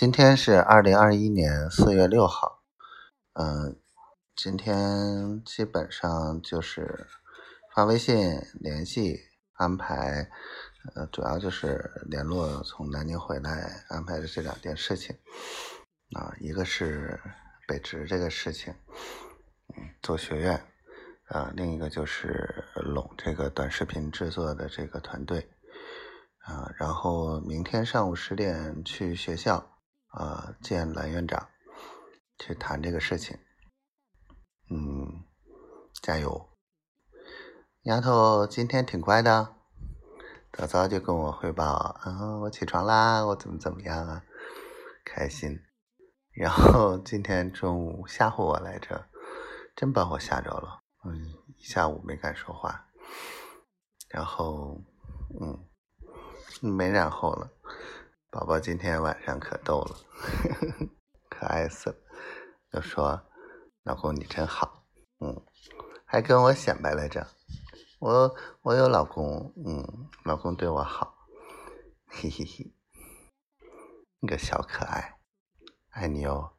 今天是二零二一年四月六号，嗯，今天基本上就是发微信联系安排，呃，主要就是联络从南京回来安排的这两件事情，啊，一个是北职这个事情，嗯，做学院，啊，另一个就是拢这个短视频制作的这个团队，啊，然后明天上午十点去学校。啊，见蓝院长，去谈这个事情。嗯，加油，丫头今天挺乖的，早早就跟我汇报，啊，我起床啦，我怎么怎么样啊，开心。然后今天中午吓唬我来着，真把我吓着了，嗯，一下午没敢说话。然后，嗯，没然后了。宝宝今天晚上可逗了，可爱死了，就说：“老公你真好，嗯，还跟我显摆来着，我我有老公，嗯，老公对我好，嘿嘿嘿，你个小可爱，爱你哦。”